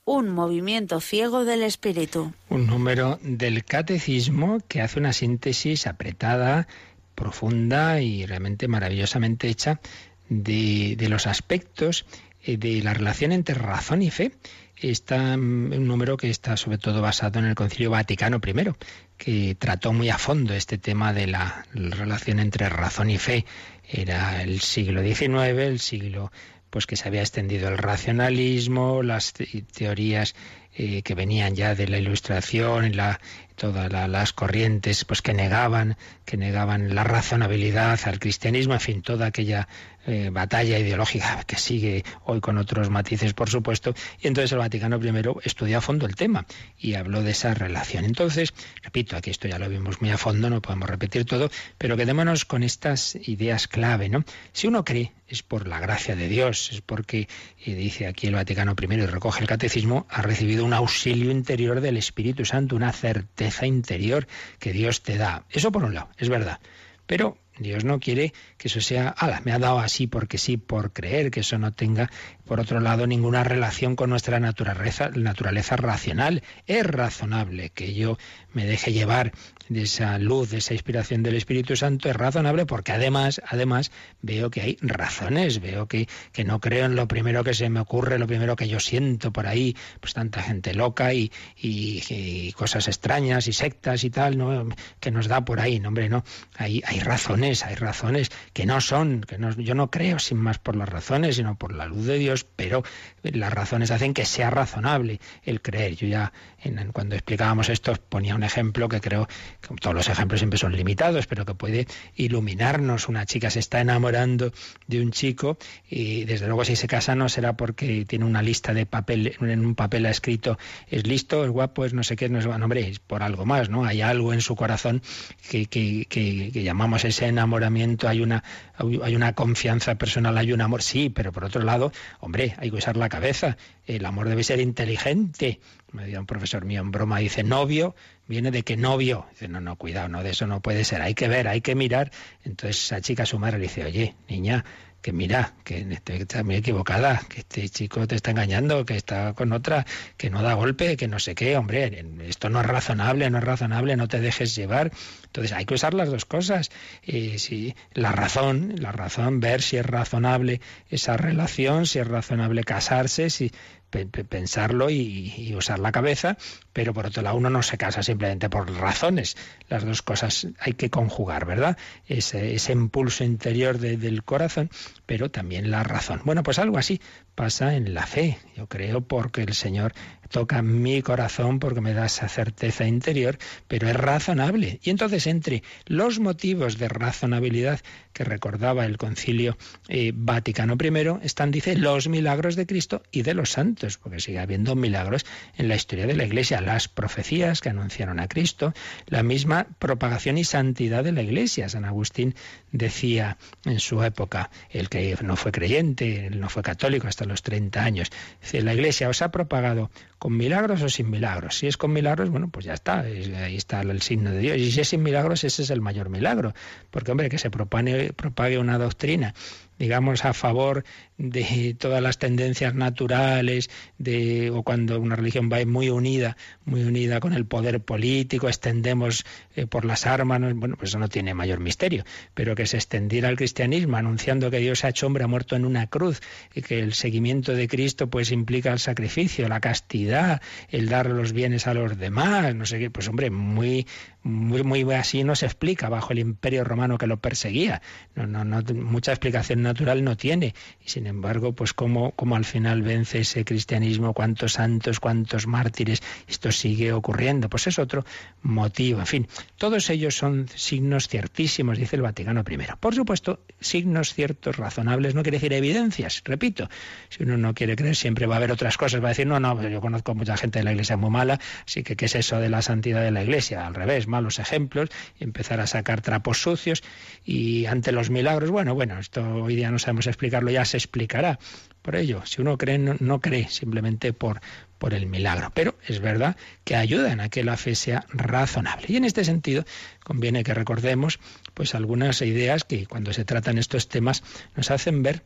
un movimiento ciego del espíritu. Un número del catecismo que hace una síntesis apretada, profunda y realmente maravillosamente hecha de, los aspectos eh, de la relación entre razón y fe. Está mm, un número que está sobre todo basado en el Concilio Vaticano I, que trató muy a fondo este tema de la relación entre razón y fe. Era el siglo XIX, el siglo pues que se había extendido el racionalismo, las teorías eh, que venían ya de la ilustración, la, todas las corrientes pues que negaban, que negaban la razonabilidad al cristianismo, en fin, toda aquella eh, batalla ideológica que sigue hoy con otros matices, por supuesto. Y entonces el Vaticano I estudió a fondo el tema y habló de esa relación. Entonces, repito, aquí esto ya lo vimos muy a fondo, no podemos repetir todo, pero quedémonos con estas ideas clave, ¿no? Si uno cree, es por la gracia de Dios, es porque, y dice aquí el Vaticano I y recoge el catecismo, ha recibido un auxilio interior del Espíritu Santo, una certeza interior que Dios te da. Eso por un lado, es verdad. Pero Dios no quiere que eso sea, ala, me ha dado así porque sí, por creer, que eso no tenga, por otro lado, ninguna relación con nuestra naturaleza, naturaleza racional. Es razonable que yo me deje llevar de esa luz, de esa inspiración del Espíritu Santo, es razonable porque además, además, veo que hay razones, veo que, que no creo en lo primero que se me ocurre, lo primero que yo siento por ahí, pues tanta gente loca y, y, cosas extrañas y sectas y tal, ¿no? que nos da por ahí, no, hombre, no, hay, hay razones, hay razones que no son, que no, yo no creo sin más por las razones, sino por la luz de Dios, pero las razones hacen que sea razonable el creer. Yo ya en, cuando explicábamos esto ponía un ejemplo que creo que todos los ejemplos siempre son limitados, pero que puede iluminarnos. Una chica se está enamorando de un chico y desde luego si se casa no será porque tiene una lista de papel, en un papel ha escrito es listo, es guapo, es no sé qué, no es bueno, hombre, es por algo más, ¿no? Hay algo en su corazón que, que, que, que llamamos ese enamoramiento, hay una, hay una confianza personal, hay un amor, sí, pero por otro lado, hombre, hay que usar la cabeza. El amor debe ser inteligente. Me decía un profesor mío en broma, dice, novio viene de que novio. Dice, no, no, cuidado, no, de eso no puede ser, hay que ver, hay que mirar. Entonces esa chica, su madre, le dice, oye, niña, que mira, que está muy equivocada, que este chico te está engañando, que está con otra, que no da golpe, que no sé qué, hombre, esto no es razonable, no es razonable, no te dejes llevar. Entonces hay que usar las dos cosas. Y si la razón, la razón, ver si es razonable esa relación, si es razonable casarse, si pensarlo y, usar la cabeza, pero por otro lado uno no se casa simplemente por razones. Las dos cosas hay que conjugar, ¿verdad? Ese, impulso interior del corazón, pero también la razón. Bueno, pues algo así pasa en la fe, yo creo, porque el Señor toca mi corazón porque me da esa certeza interior, pero es razonable. Y entonces entre los motivos de razonabilidad que recordaba el concilio eh, Vaticano I están, dice, los milagros de Cristo y de los santos, porque sigue habiendo milagros en la historia de la Iglesia, las profecías que anunciaron a Cristo, la misma propagación y santidad de la Iglesia. San Agustín decía en su época, el que no fue creyente, él no fue católico hasta los 30 años, dice, la Iglesia os ha propagado con milagros o sin milagros. Si es con milagros, bueno, pues ya está, ahí está el signo de Dios. Y si es sin milagros, ese es el mayor milagro. Porque, hombre, que se propague, propague una doctrina digamos, a favor de todas las tendencias naturales, de, o cuando una religión va muy unida, muy unida con el poder político, extendemos eh, por las armas, bueno, pues eso no tiene mayor misterio, pero que se extendiera el cristianismo anunciando que Dios ha hecho hombre, ha muerto en una cruz, y que el seguimiento de Cristo pues implica el sacrificio, la castidad, el dar los bienes a los demás, no sé qué, pues hombre, muy muy, muy así no se explica bajo el imperio romano que lo perseguía. No, no, no, mucha explicación natural no tiene. Y sin embargo, pues cómo, cómo al final vence ese cristianismo, cuántos santos, cuántos mártires, esto sigue ocurriendo. Pues es otro motivo. En fin, todos ellos son signos ciertísimos, dice el Vaticano I. Por supuesto, signos ciertos, razonables, no quiere decir evidencias. Repito, si uno no quiere creer, siempre va a haber otras cosas. Va a decir, no, no, yo conozco mucha gente de la iglesia muy mala, así que ¿qué es eso de la santidad de la iglesia? Al revés, malos ejemplos, empezar a sacar trapos sucios y ante los milagros, bueno, bueno, esto hoy día no sabemos explicarlo, ya se explicará. Por ello, si uno cree, no, cree simplemente por, por el milagro. Pero es verdad que ayudan a que la fe sea razonable. Y en este sentido, conviene que recordemos pues algunas ideas que cuando se tratan estos temas nos hacen ver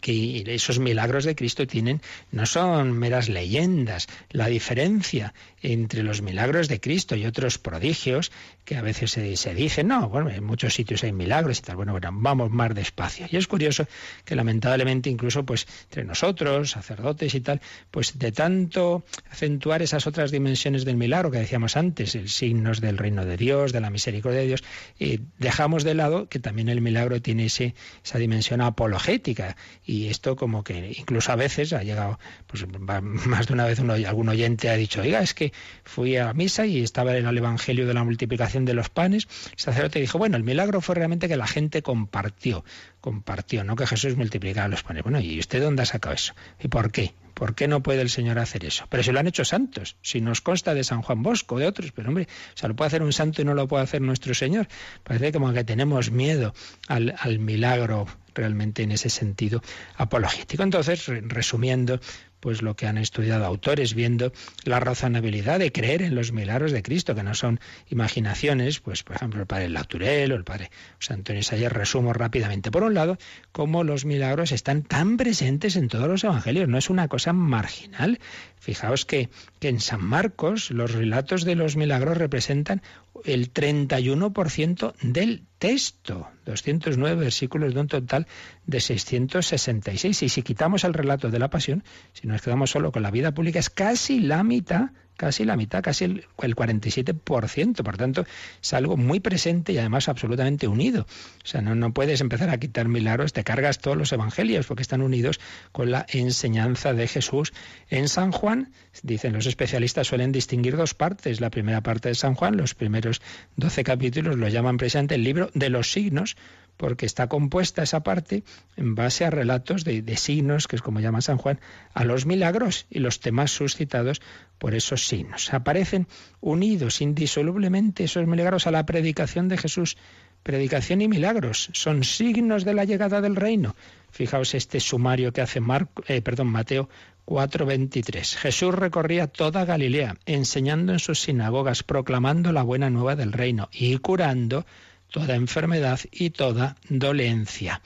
que esos milagros de Cristo tienen no son meras leyendas. La diferencia entre los milagros de Cristo y otros prodigios que a veces se, se dicen, no, bueno, en muchos sitios hay milagros y tal, bueno, bueno, vamos más despacio. Y es curioso que lamentablemente incluso pues entre nosotros, sacerdotes y tal, pues de tanto acentuar esas otras dimensiones del milagro que decíamos antes, el signos del reino de Dios, de la misericordia de Dios, eh, dejamos de lado que también el milagro tiene ese, esa dimensión apologética y esto como que incluso a veces ha llegado, pues más de una vez uno, algún oyente ha dicho, oiga, es que fui a misa y estaba en el Evangelio de la multiplicación de los panes, el sacerdote dijo, bueno, el milagro fue realmente que la gente compartió, compartió, no que Jesús multiplicaba los panes. Bueno, ¿y usted dónde ha sacado eso? ¿Y por qué? ¿Por qué no puede el Señor hacer eso? Pero si lo han hecho santos, si nos consta de San Juan Bosco, de otros, pero hombre, o sea, lo puede hacer un santo y no lo puede hacer nuestro Señor. Parece como que tenemos miedo al, al milagro realmente en ese sentido apologético. Entonces, resumiendo, pues lo que han estudiado autores, viendo la razonabilidad de creer en los milagros de Cristo, que no son imaginaciones, pues por ejemplo el padre Laturel o el padre José Antonio Sayer, resumo rápidamente. Por un lado, cómo los milagros están tan presentes en todos los evangelios, no es una cosa marginal. Fijaos que, que en San Marcos los relatos de los milagros representan el 31% del texto, 209 versículos de un total de 666. Y si quitamos el relato de la pasión, si nos quedamos solo con la vida pública, es casi la mitad casi la mitad, casi el, 47%. Por tanto, es algo muy presente y además absolutamente unido. O sea, no, no puedes empezar a quitar milagros, te cargas todos los evangelios porque están unidos con la enseñanza de Jesús. En San Juan, dicen los especialistas, suelen distinguir dos partes. La primera parte de San Juan, los primeros 12 capítulos, lo llaman precisamente el libro de los signos, porque está compuesta esa parte en base a relatos de, signos, que es como llama San Juan, a los milagros y los temas suscitados por esos signos. Aparecen unidos indisolublemente esos milagros a la predicación de Jesús. Predicación y milagros son signos de la llegada del reino. Fijaos este sumario que hace Marco, eh, perdón, Mateo 4:23. Jesús recorría toda Galilea, enseñando en sus sinagogas, proclamando la buena nueva del reino y curando toda enfermedad y toda dolencia.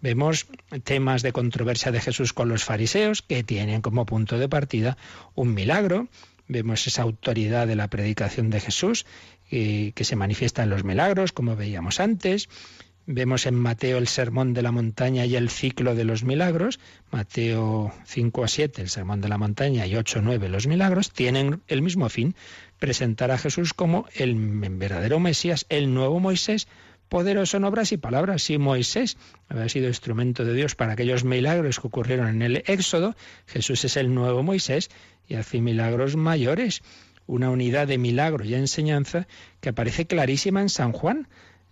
Vemos temas de controversia de Jesús con los fariseos que tienen como punto de partida un milagro. Vemos esa autoridad de la predicación de Jesús eh, que se manifiesta en los milagros, como veíamos antes. Vemos en Mateo el sermón de la montaña y el ciclo de los milagros. Mateo 5 a 7, el sermón de la montaña, y 8 a 9, los milagros, tienen el mismo fin, presentar a Jesús como el verdadero Mesías, el nuevo Moisés, poderoso en obras y palabras. Si Moisés había sido instrumento de Dios para aquellos milagros que ocurrieron en el Éxodo, Jesús es el nuevo Moisés y hace milagros mayores. Una unidad de milagro y enseñanza que aparece clarísima en San Juan.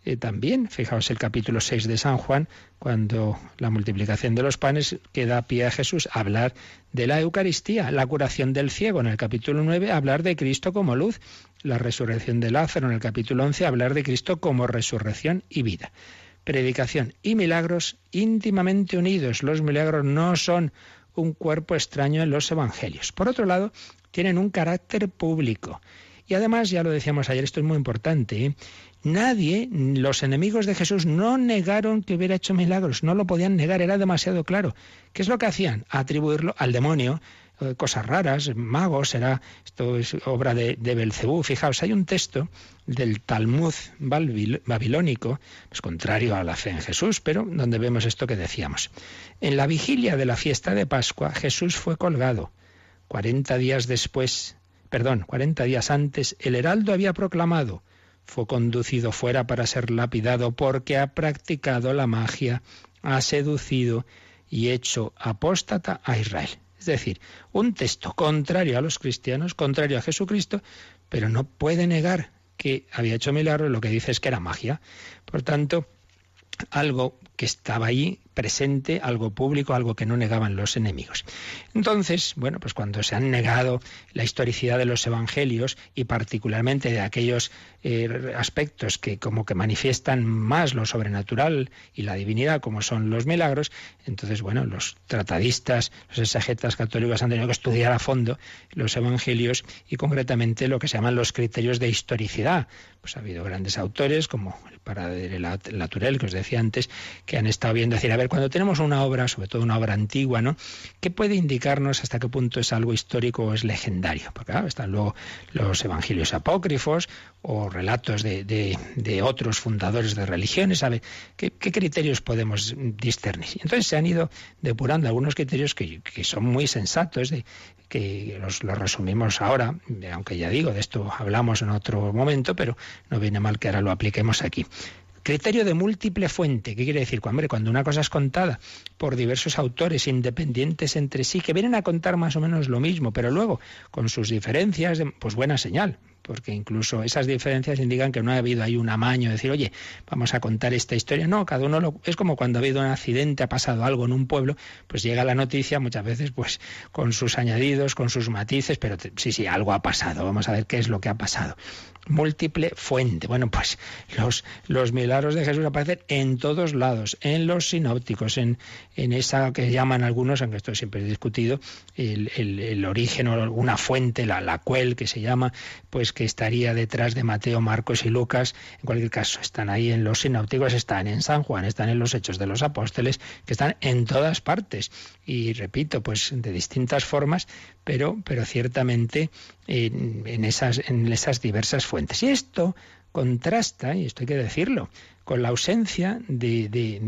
Eh, también, fijaos el capítulo 6 de San Juan, cuando la multiplicación de los panes que da pie a Jesús a hablar de la Eucaristía, la curación del ciego en el capítulo 9, hablar de Cristo como luz, la resurrección de Lázaro en el capítulo 11, hablar de Cristo como resurrección y vida. Predicación y milagros íntimamente unidos. Los milagros no son un cuerpo extraño en los evangelios. Por otro lado, tienen un carácter público. Y además, ya lo decíamos ayer, esto es muy importante, ¿eh? nadie, los enemigos de Jesús no negaron que hubiera hecho milagros, no lo podían negar, era demasiado claro. ¿Qué es lo que hacían? Atribuirlo al demonio, eh, cosas raras, magos, será, esto es obra de, de Belcebú. Fijaos, hay un texto del Talmud babilónico, es contrario a la fe en Jesús, pero donde vemos esto que decíamos. En la vigilia de la fiesta de Pascua, Jesús fue colgado. Cuarenta días después, perdón, cuarenta días antes, el heraldo había proclamado, fue conducido fuera para ser lapidado porque ha practicado la magia, ha seducido y hecho apóstata a Israel. Es decir, un texto contrario a los cristianos, contrario a Jesucristo, pero no puede negar que había hecho milagros, lo que dice es que era magia. Por tanto, algo que estaba ahí presente, algo público, algo que no negaban los enemigos. Entonces, bueno, pues cuando se han negado la historicidad de los evangelios y particularmente de aquellos eh, aspectos que como que manifiestan más lo sobrenatural y la divinidad, como son los milagros, entonces, bueno, los tratadistas, los exegetas católicos han tenido que estudiar a fondo los evangelios y concretamente lo que se llaman los criterios de historicidad. Pues ha habido grandes autores como el Paradere Laturel, que os decía antes, que han estado viendo decir, a ver, cuando tenemos una obra, sobre todo una obra antigua, ¿no? ¿Qué puede indicarnos hasta qué punto es algo histórico o es legendario? Porque claro, están luego los evangelios apócrifos o relatos de, otros fundadores de religiones, ¿sabe? ¿Qué, criterios podemos discernir? Entonces se han ido depurando algunos criterios que, son muy sensatos, de, que los, los, resumimos ahora, aunque ya digo, de esto hablamos en otro momento, pero no viene mal que ahora lo apliquemos aquí. Criterio de múltiple fuente. ¿Qué quiere decir? Hombre, cuando una cosa es contada por diversos autores independientes entre sí, que vienen a contar más o menos lo mismo, pero luego con sus diferencias, pues buena señal porque incluso esas diferencias indican que no ha habido ahí un amaño, decir, oye, vamos a contar esta historia. No, cada uno lo, es como cuando ha habido un accidente, ha pasado algo en un pueblo, pues llega la noticia muchas veces pues con sus añadidos, con sus matices, pero sí, sí, algo ha pasado, vamos a ver qué es lo que ha pasado múltiple fuente. Bueno, pues los, los milagros de Jesús aparecen en todos lados, en los sinópticos, en, en esa que llaman algunos, aunque esto siempre es discutido, el, el, origen o una fuente, la, la cuel que se llama, pues que estaría detrás de Mateo, Marcos y Lucas. En cualquier caso, están ahí en los sinópticos, están en San Juan, están en los Hechos de los Apóstoles, que están en todas partes. Y repito, pues de distintas formas, pero, pero ciertamente en, esas, en esas diversas fuentes. Y esto contrasta, y esto hay que decirlo, con la ausencia de,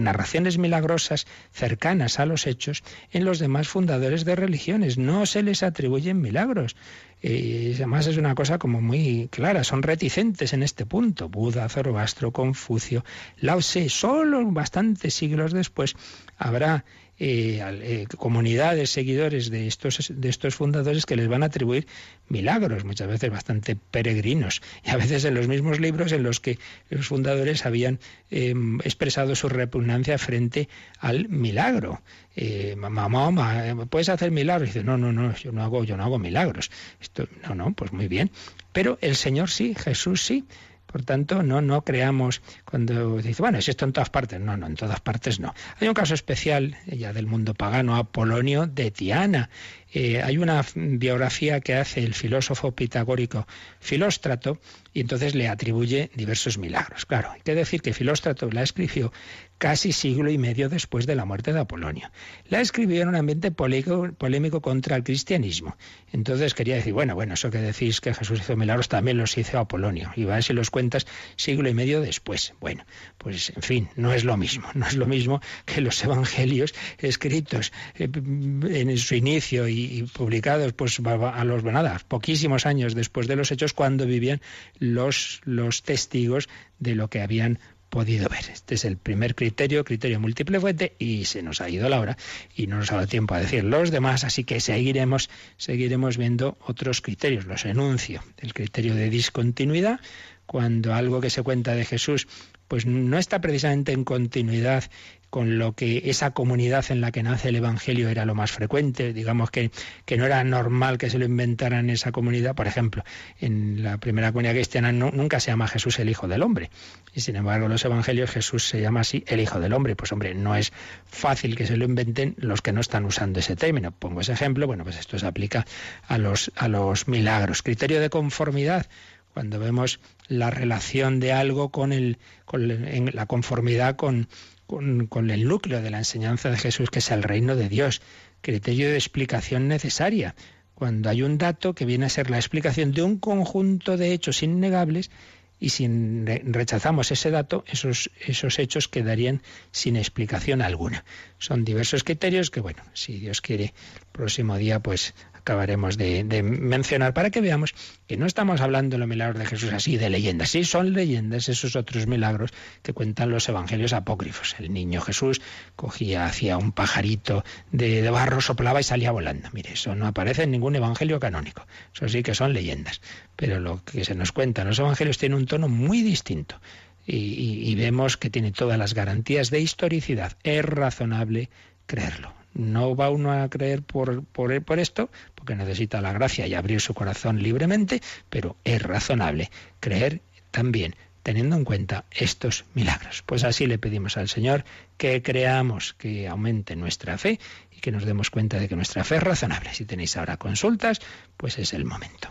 narraciones milagrosas cercanas a los hechos en los demás fundadores de religiones. No se les atribuyen milagros. Y además es una cosa como muy clara, son reticentes en este punto. Buda, Zoroastro, Confucio, Lao Tse, solo bastantes siglos después habrá eh, eh, comunidades, seguidores de estos, de estos fundadores que les van a atribuir milagros, muchas veces bastante peregrinos, y a veces en los mismos libros en los que los fundadores habían em, expresado su repugnancia frente al milagro. Eh, mamá, ¿puedes hacer milagros? Dice, no, no, no, yo no hago, yo no hago milagros. Esto, no, no, pues muy bien. Pero el Señor sí, Jesús sí. Por tanto, no, no creamos cuando dice, bueno, es esto en todas partes. No, no, en todas partes no. Hay un caso especial, ya del mundo pagano, Apolonio de Tiana. Eh, hay una biografía que hace el filósofo pitagórico Filóstrato y entonces le atribuye diversos milagros. Claro, hay que decir que Filóstrato la escribió casi siglo y medio después de la muerte de Apolonio. La escribió en un ambiente polémico, contra el cristianismo. Entonces quería decir, bueno, bueno, eso que decís que Jesús hizo milagros también los hizo Apolonio. Y vas y los cuentas siglo y medio después. Bueno, pues en fin, no es lo mismo. No es lo mismo que los evangelios escritos eh, en su inicio y, publicados pues a los, nada, poquísimos años después de los hechos cuando vivían los, los testigos de lo que habían podido ver. Este es el primer criterio, criterio múltiple fuente, y se nos ha ido la hora y no nos ha dado tiempo a decir los demás, así que seguiremos, seguiremos viendo otros criterios. Los enuncio. El criterio de discontinuidad, cuando algo que se cuenta de Jesús pues no está precisamente en continuidad con lo que esa comunidad en la que nace el Evangelio era lo más frecuente, digamos que, que no era normal que se lo inventaran en esa comunidad. Por ejemplo, en la primera comunidad cristiana nunca se llama Jesús el Hijo del Hombre. Y sin embargo, en los Evangelios Jesús se llama así el Hijo del Hombre. Pues hombre, no es fácil que se lo inventen los que no están usando ese término. Pongo ese ejemplo, bueno, pues esto se aplica a los, a los milagros. Criterio de conformidad cuando vemos la relación de algo con, el, con la conformidad con, con, el núcleo de la enseñanza de Jesús, que es el reino de Dios, criterio de explicación necesaria. Cuando hay un dato que viene a ser la explicación de un conjunto de hechos innegables y si rechazamos ese dato, esos, esos hechos quedarían sin explicación alguna. Son diversos criterios que, bueno, si Dios quiere, el próximo día pues acabaremos de, mencionar para que veamos que no estamos hablando de los milagros de Jesús así de leyendas. Sí, son leyendas esos otros milagros que cuentan los evangelios apócrifos. El niño Jesús cogía, hacía un pajarito de, barro, soplaba y salía volando. Mire, eso no aparece en ningún evangelio canónico. Eso sí que son leyendas. Pero lo que se nos cuenta en los evangelios tiene un tono muy distinto. y, vemos que tiene todas las garantías de historicidad. Es razonable creerlo. No va uno a creer por, por, por, esto, porque necesita la gracia y abrir su corazón libremente, pero es razonable creer también teniendo en cuenta estos milagros. Pues así le pedimos al Señor que creamos, que aumente nuestra fe y que nos demos cuenta de que nuestra fe es razonable. Si tenéis ahora consultas, pues es el momento.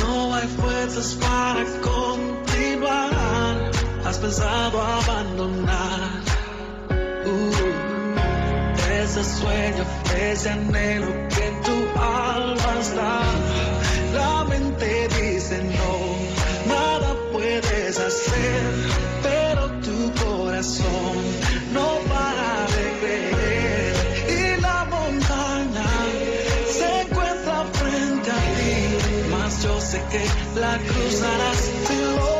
no hay fuerzas para continuar. Has pensado abandonar uh, ese sueño, ese anhelo que en tu alma está. La mente dice no, nada puedes hacer, pero tu corazón. la cruzarás. Te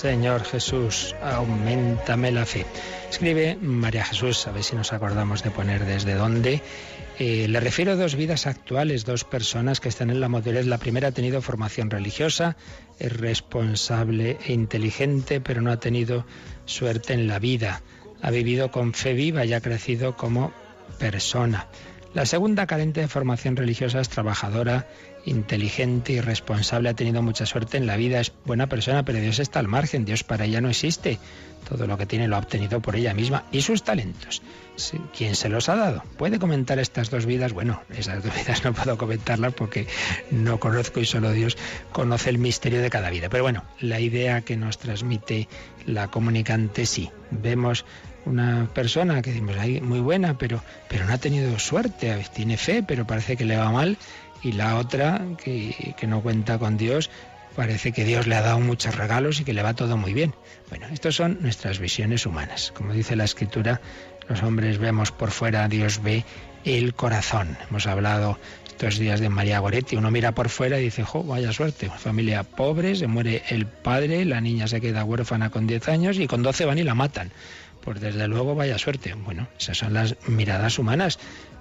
Señor Jesús, aumentame la fe. Escribe María Jesús, a ver si nos acordamos de poner desde dónde. Eh, le refiero a dos vidas actuales, dos personas que están en la madurez. La primera ha tenido formación religiosa, es responsable e inteligente, pero no ha tenido suerte en la vida. Ha vivido con fe viva y ha crecido como persona. La segunda, carente de formación religiosa, es trabajadora, inteligente y responsable, ha tenido mucha suerte en la vida, es buena persona, pero Dios está al margen, Dios para ella no existe. Todo lo que tiene lo ha obtenido por ella misma y sus talentos. ¿Quién se los ha dado? ¿Puede comentar estas dos vidas? Bueno, esas dos vidas no puedo comentarlas porque no conozco y solo Dios conoce el misterio de cada vida. Pero bueno, la idea que nos transmite la comunicante sí. Vemos una persona que decimos, muy buena, pero, pero no ha tenido suerte, tiene fe, pero parece que le va mal y la otra, que, no cuenta con Dios, parece que Dios le ha dado muchos regalos y que le va todo muy bien. Bueno, estas son nuestras visiones humanas. Como dice la escritura, los hombres vemos por fuera, Dios ve el corazón. Hemos hablado estos días de María Goretti. Uno mira por fuera y dice, jo, vaya suerte, familia pobre, se muere el padre, la niña se queda huérfana con 10 años y con 12 van y la matan. Pues desde luego vaya suerte. Bueno, esas son las miradas humanas.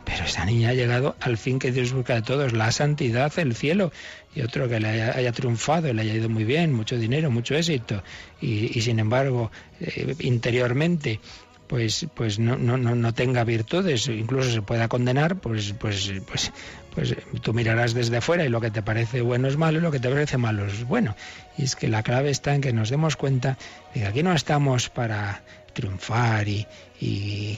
Pero esa niña ha llegado al fin que Dios busca de todos, la santidad, el cielo. Y otro que le haya, triunfado, le haya ido muy bien, mucho dinero, mucho éxito. Y, sin embargo, eh, interiormente pues pues no, no, no, tenga virtudes, incluso se pueda condenar, pues pues pues pues tú mirarás desde fuera y lo que te parece bueno es malo y lo que te parece malo es bueno. Y es que la clave está en que nos demos cuenta de que aquí no estamos para triunfar y,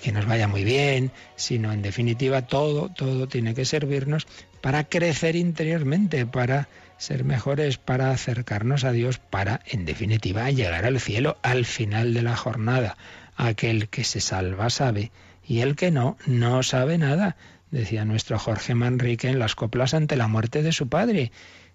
que nos vaya muy bien, sino en definitiva todo, todo tiene que servirnos para crecer interiormente, para ser mejores, para acercarnos a Dios, para en definitiva llegar al cielo al final de la jornada. Aquel que se salva sabe y el que no, no sabe nada, decía nuestro Jorge Manrique en las coplas ante la muerte de su padre.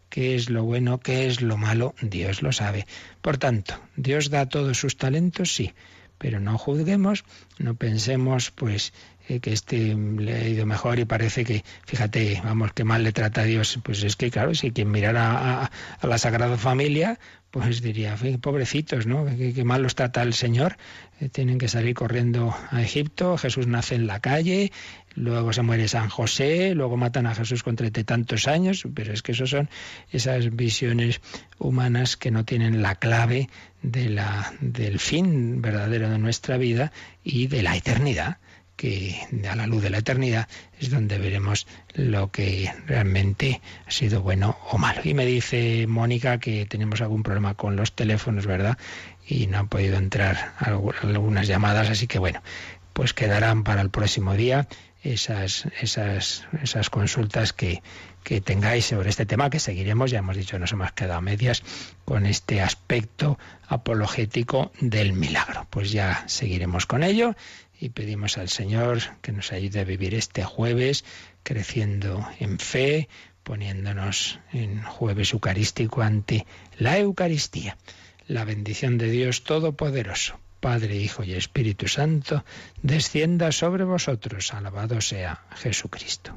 ¿Qué es lo bueno? ¿Qué es lo malo? Dios lo sabe. Por tanto, ¿Dios da todos sus talentos? Sí pero no juzguemos, no pensemos pues eh, que este le ha ido mejor y parece que, fíjate, vamos, qué mal le trata a Dios. Pues es que, claro, si quien mirara a, la Sagrada Familia, pues diría, pobrecitos, ¿no? Qué, mal los trata el Señor. Eh, tienen que salir corriendo a Egipto, Jesús nace en la calle, luego se muere San José, luego matan a Jesús con treinta tantos años, pero es que eso son esas visiones humanas que no tienen la clave de la, del fin verdadero de nuestra vida y de la eternidad que a la luz de la eternidad es donde veremos lo que realmente ha sido bueno o malo. Y me dice Mónica que tenemos algún problema con los teléfonos, ¿verdad? Y no han podido entrar algunas llamadas, así que bueno, pues quedarán para el próximo día esas, esas, esas consultas que, que tengáis sobre este tema, que seguiremos, ya hemos dicho, nos hemos quedado a medias con este aspecto apologético del milagro. Pues ya seguiremos con ello y pedimos al Señor que nos ayude a vivir este jueves creciendo en fe, poniéndonos en jueves eucarístico ante la Eucaristía. La bendición de Dios Todopoderoso, Padre, Hijo y Espíritu Santo, descienda sobre vosotros. Alabado sea Jesucristo.